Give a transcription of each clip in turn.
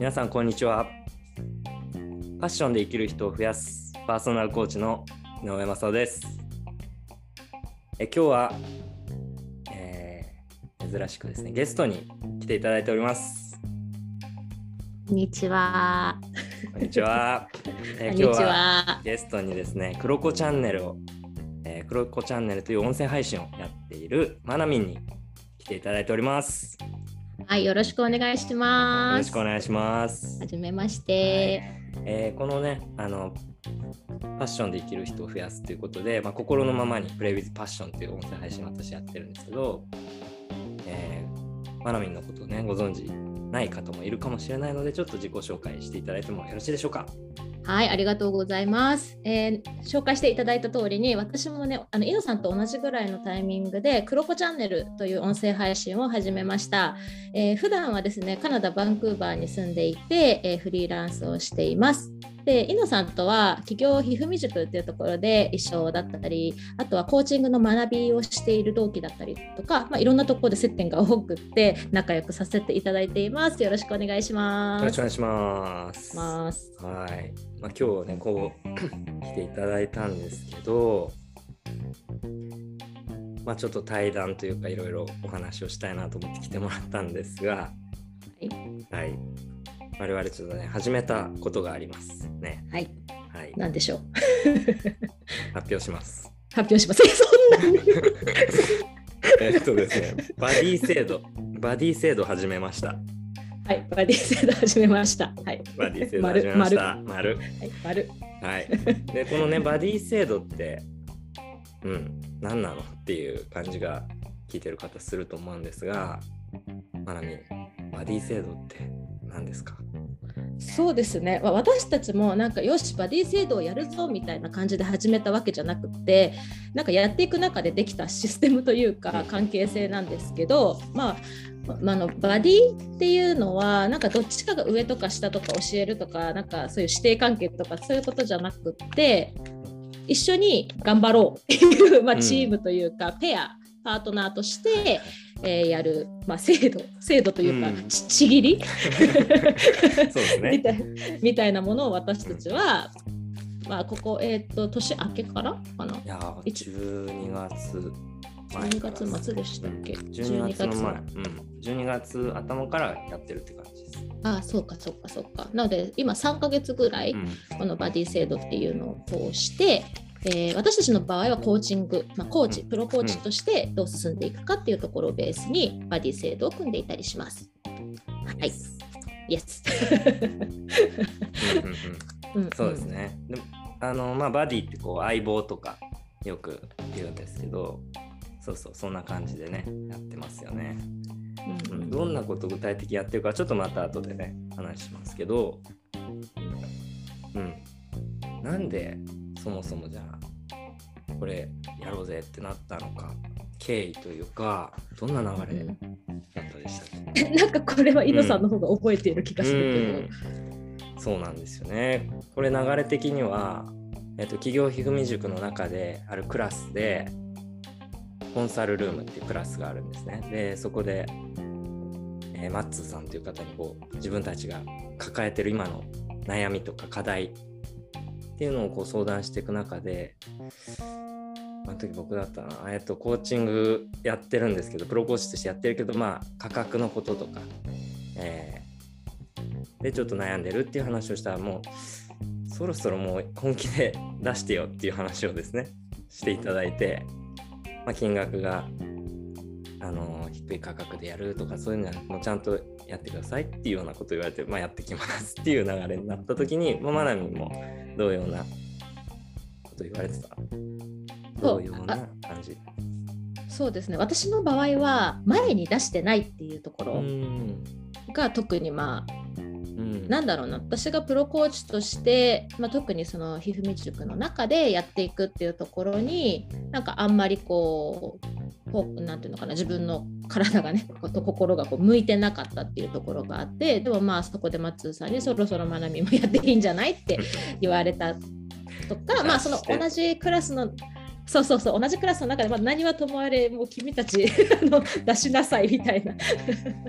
皆さんこんにちはファッションで生きる人を増やすパーソナルコーチの井上正夫ですえ今日は、えー珍しくですねゲストに来ていただいておりますこんにちは。こんにちは、えー今日はは。ゲストにですね、クロコチャンネルを、えー、クロコチャンネルという音声配信をやっているマナミンに来ていただいております。よはい、よろしくお願いします。ろしくお願いします。はじめまして。えーこのね、あの、ファッションで生きる人を増やすということで、まあ、心のままにプレイウィズパッションという音声配信を私やってるんですけど、えーマナミンのことをね、ご存知ない方もいるかもしれないので、ちょっと自己紹介していただいてもよろしいでしょうか？はい、ありがとうございます。えー紹介していただいた通りに、私もね、あの、イノさんと同じぐらいのタイミングで、クロコチャンネルという音声配信を始めました。えー普段はですね、カナダ・バンクーバーに住んでいて、えーフリーランスをしています。で、イノさんとは企業ひふみ塾っていうところで一緒だったり、あとはコーチングの学びをしている同期だったりとか、まあ、いろんなところで接点が多くって仲良くさせていただいています。よろしくお願いしよます。ろしくお願いします。ますはい。まあ、今日ね、こう 来ていただいたんですけど、まあ、ちょっと対談というか、いろいろお話をしたいなと思って来てもらったんですが、はいはい。我々ちょっとね、始めたことがありますね。はい、はい。なんでしょう。発表します。発表します。えそんなに えっとですね、バディ制度、バディ制度始めました。はい、バディ制度始めました。はい。バディ制度始めました。丸。はい、丸。はい。で、このね、バディ制度って、うん、何なのっていう感じが聞いてる方すると思うんですが、まなみ、バディ制度って何ですか？そうですね。まあ私たちもなんかよしバディ制度をやるぞみたいな感じで始めたわけじゃなくて、なんかやっていく中でできたシステムというか関係性なんですけど、まあ。まあ、あのバディっていうのはなんかどっちかが上とか下とか教えるとかなんかそういう師弟関係とかそういうことじゃなくって一緒に頑張ろうっていう、まあ、うんチームというか、ペアパートナーとして、えーやる、まあ、制度制度というか、うん。ちちぎり？そうですみね。たいみたいなものを私たちは、まあ、ここ、えっと年明けからかな？いやー、12月前12から月末でしたっけ？うん12月の前、うん、12月頭からやってるって感じです。ああそうかそうかそうか。なので今3ヶ月ぐらい、うん。このバディ制度っていうのを通して、えー私たちの場合はコーチング、まあ、コーチ、うんプロコーチとしてどう進んでいくかっていうところをベースにバディ制度を組んでいたりします。はい。イエス。うんうんうんうんそうです。ね。でもあのまあバディってこう相棒とかよく言うんですけど、そうそうそんな感じでねやってますよね。うんどんなことを具体的にやってるかちょっとまた後でね話しますけど、うん、なんでそもそもじゃあこれやろうぜってなったのか経緯というかどんな流れだったでしたっけ、なんかこれは井野さんの方が覚えている気がするうんそうなんですよね。これ流れ的には、えっと、企業ひふみ塾の中であるクラスでコンサルルームっていうクラスがあるんですね。でそこで、えーマッツーさんという方にこう自分たちが抱えてる今の悩みとか課題っていうのをこう相談していく中であの時僕だったな、えっと、コーチングやってるんですけどプロコーチとしてやってるけどまあ価格のこととか、えーでちょっと悩んでるっていう話をしたらもうそろそろもう本気で出してよっていう話をですねしていただいて、まあ、金額が低い価格でやるとかそういうのはもうちゃんとやってくださいっていうようなことを言われて、まあ、やってきますっていう流れになった時に、まあ、マナミンも同様なこと言われてた。同様な感じ。そうですね。私の場合は前に出してないっていうとこうろん。が特にまあうん。なんだろうな。私がプロコーチとして、まあ、特にそのひふみ塾の中でやっていくっていうところになんかあんまりこうこうなんていうのかな自分の体がねこと心がこう向いてなかったっていうところがあってでもまあそこで松津さんにそろそろまなみもやっていいんじゃない？って言われたとかまあその同じクラスのそうそうそう同じクラスの中で、まあ、何はともあれもう君たちあの出しなさいみたいな。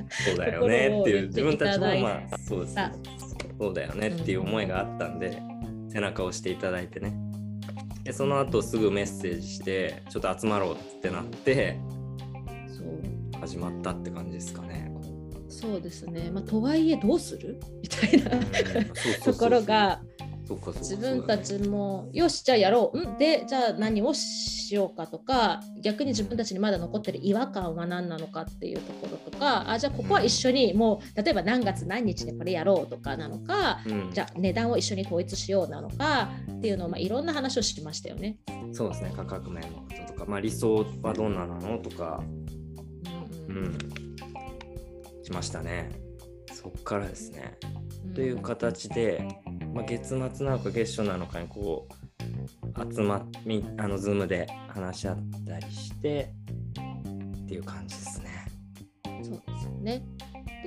そうだよねっていう自分たちもまあそうですそうだよねっていう思いがあったんで、背中を押していただいてね。でその後すぐメッセージしてちょっと集まろうってなって始まったって感じですかね。そうですね、まあ、とはいえどうする？みたいなところが自分たちも、よしじゃあやろう、ん。でじゃあ何をしようかとか逆に自分たちにまだ残ってる違和感は何なのかっていうところとかあじゃあここは一緒にもう例えば何月何日でこれやろうとかなのか、うん、じゃあ値段を一緒に統一しようなのかっていうのを、まあ、いろんな話をしましたよね。そうですね。価格面のこととか、まあ、理想はどんななのとか、うん、うん、しましたね。そっからですね。という形で、まあ、月末なのか月初なのかにこう集まみあの Zoom で話し合ったりしてっていう感じですね。そうですよね。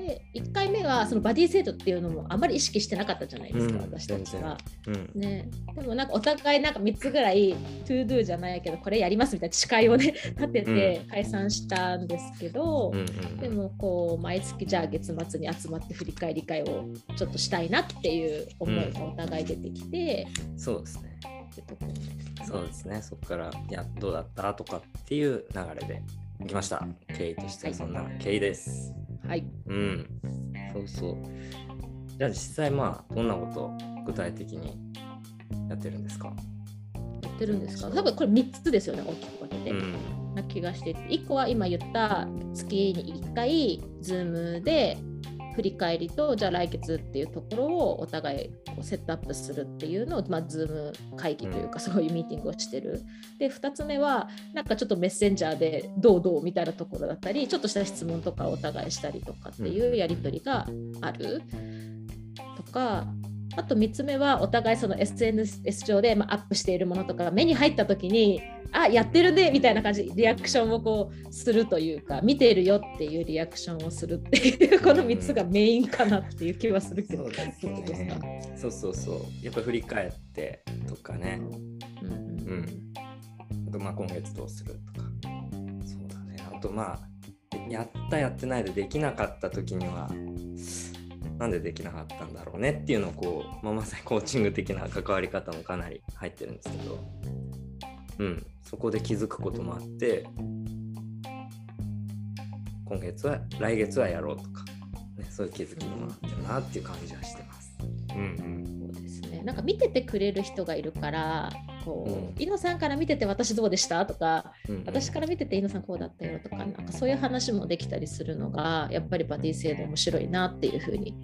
で1回目はそのバディ制度っていうのもあまり意識してなかったじゃないですか、うん、私たちは、うん、ね。でもなんかお互いなんか3つぐらい to do じゃないけどこれやりますみたいな誓いをね立てて解散したんですけど、うん、でもこう毎月じゃあ月末に集まって振り返り会をちょっとしたいなっていう思いがお互い出てきて、そうですね。そうですね。そこからやどうだった？とかっていう流れでいきました。経緯としてはそんな経緯です。はい。うん。そうそう。じゃあ実際まあどんなこと具体的にやってるんですか？やってるんですか？多分これ3つですよね大きく分けて、うん、な気がしてて1個は今言った月に1回 Zoom で振り返りとじゃあ来月っていうところをお互いこうセットアップするっていうのを、まあ、Zoom 会議というかそういうミーティングをしてる。で2つ目はなんかちょっとメッセンジャーでどうどうみたいなところだったりちょっとした質問とかお互いしたりとかっていうやり取りがあるとか。あと3つ目はお互いその SNS 上でまアップしているものとか目に入った時にあやってるねみたいな感じリアクションをこうするというか見てるよっていうリアクションをするっていうこの3つがメインかなっていう気はするけど、そうそうそうやっぱ振り返ってとかね。うん、うん、あとまあ今月どうするとか。そうだね。あとまあやったやってないでできなかった時にはなんでできなかったんだろうねっていうのをこう、まあ、まさにコーチング的な関わり方もかなり入ってるんですけど。うん、そこで気づくこともあって今月は来月はやろうとか、ね、そういう気づきにもなってるなっていう感じはしてます。うんうん、そうですね。なんか見ててくれる人がいるからこう、うん、井野さんから見てて私どうでした？とか、うんうん、私から見てて井野さんこうだったよとかなんかそういう話もできたりするのがやっぱりバディ制度面白いなっていうふうに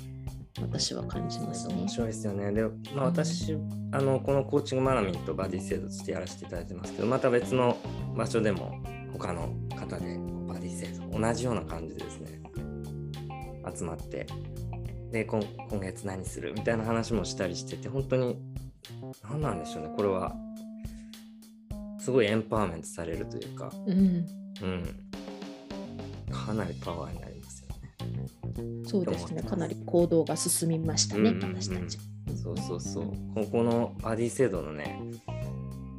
私は感じますね。面白いですよね。で、まあ、私、うん、あのこのコーチングマナミンとバディ制度としてやらせていただいてますけど、また別の場所でも他の方でバディ制度、同じような感じでですね、集まって、で今、今月何する？みたいな話もしたりしてて、本当に、何なんでしょうね、これは。すごいエンパワーメントされるというか、うん、うん、かなりパワーになりそうですね、かなり行動が進みましたね、うんうんうん、私たち。そうそうそう。ここのバディ制度のね、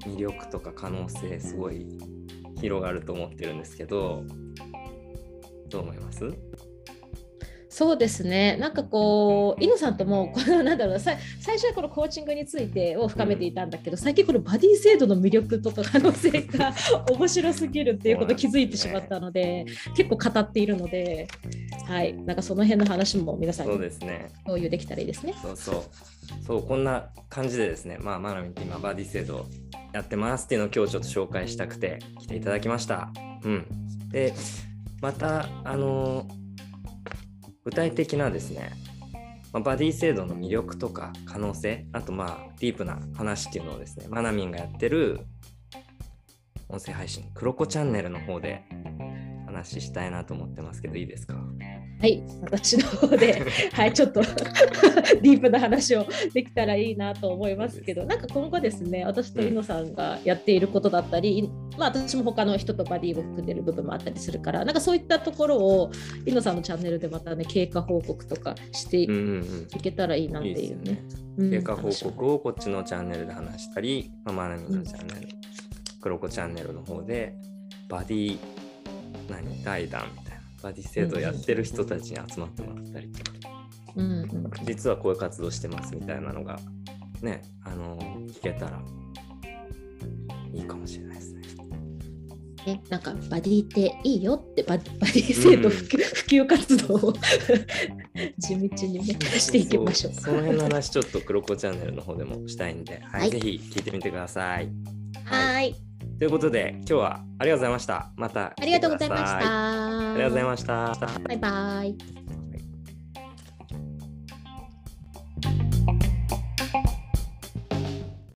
魅力とか可能性、すごい広がると思ってるんですけど、どう思います？そうですね。なんかこう、イノさんともこのなんだろう最初はこのコーチングについてを深めていたんだけど、最近このバディ制度の魅力とか可能性が面白すぎるっていうことを気づいてしまったので、結構語っているので、はい、なんかその辺の話も皆さんに共有できたらいいですね。そうそう。そうこんな感じでですね、まあ、マナミって今バディ制度やってますっていうのを今日ちょっと紹介したくて来ていただきました。うん、でまたあのー具体的なですね、まあ、バディ制度の魅力とか可能性あとまあディープな話っていうのをですねマナミンがやってる音声配信クロコチャンネルの方で話したいなと思ってますけどいいですか？はい、私の方で、はい、ちょっと ディープな話をできたらいいなと思いますけど、なんか今後ですね、私と井野さんがやっていることだったり、うん、まあ私も他の人とバディを含んでる部分もあったりするから、なんかそういったところを井野さんのチャンネルでまたね、経過報告とかしていけたらいいなっていうね。経過報告をこっちのチャンネルで話したり、まあ、マナミのチャンネルクロコチャンネルの方でバディ何対談みたいなバディ制度やってる人たちに集まってもらったりとか、うんうん実はこういう活動してますみたいなのがねあの聞けたらいいかもしれないですね。ね、なんかバディっていいよってバ バディ制度普及,、普及活動を 地道にねしていきましょう。そその辺の話ちょっとクロコチャンネルの方でもしたいんで、はいはいぜひ聞いてみてください。はい、ということで今日はありがとうございました。またありがとうございました。ありがとうございました。バイバイ。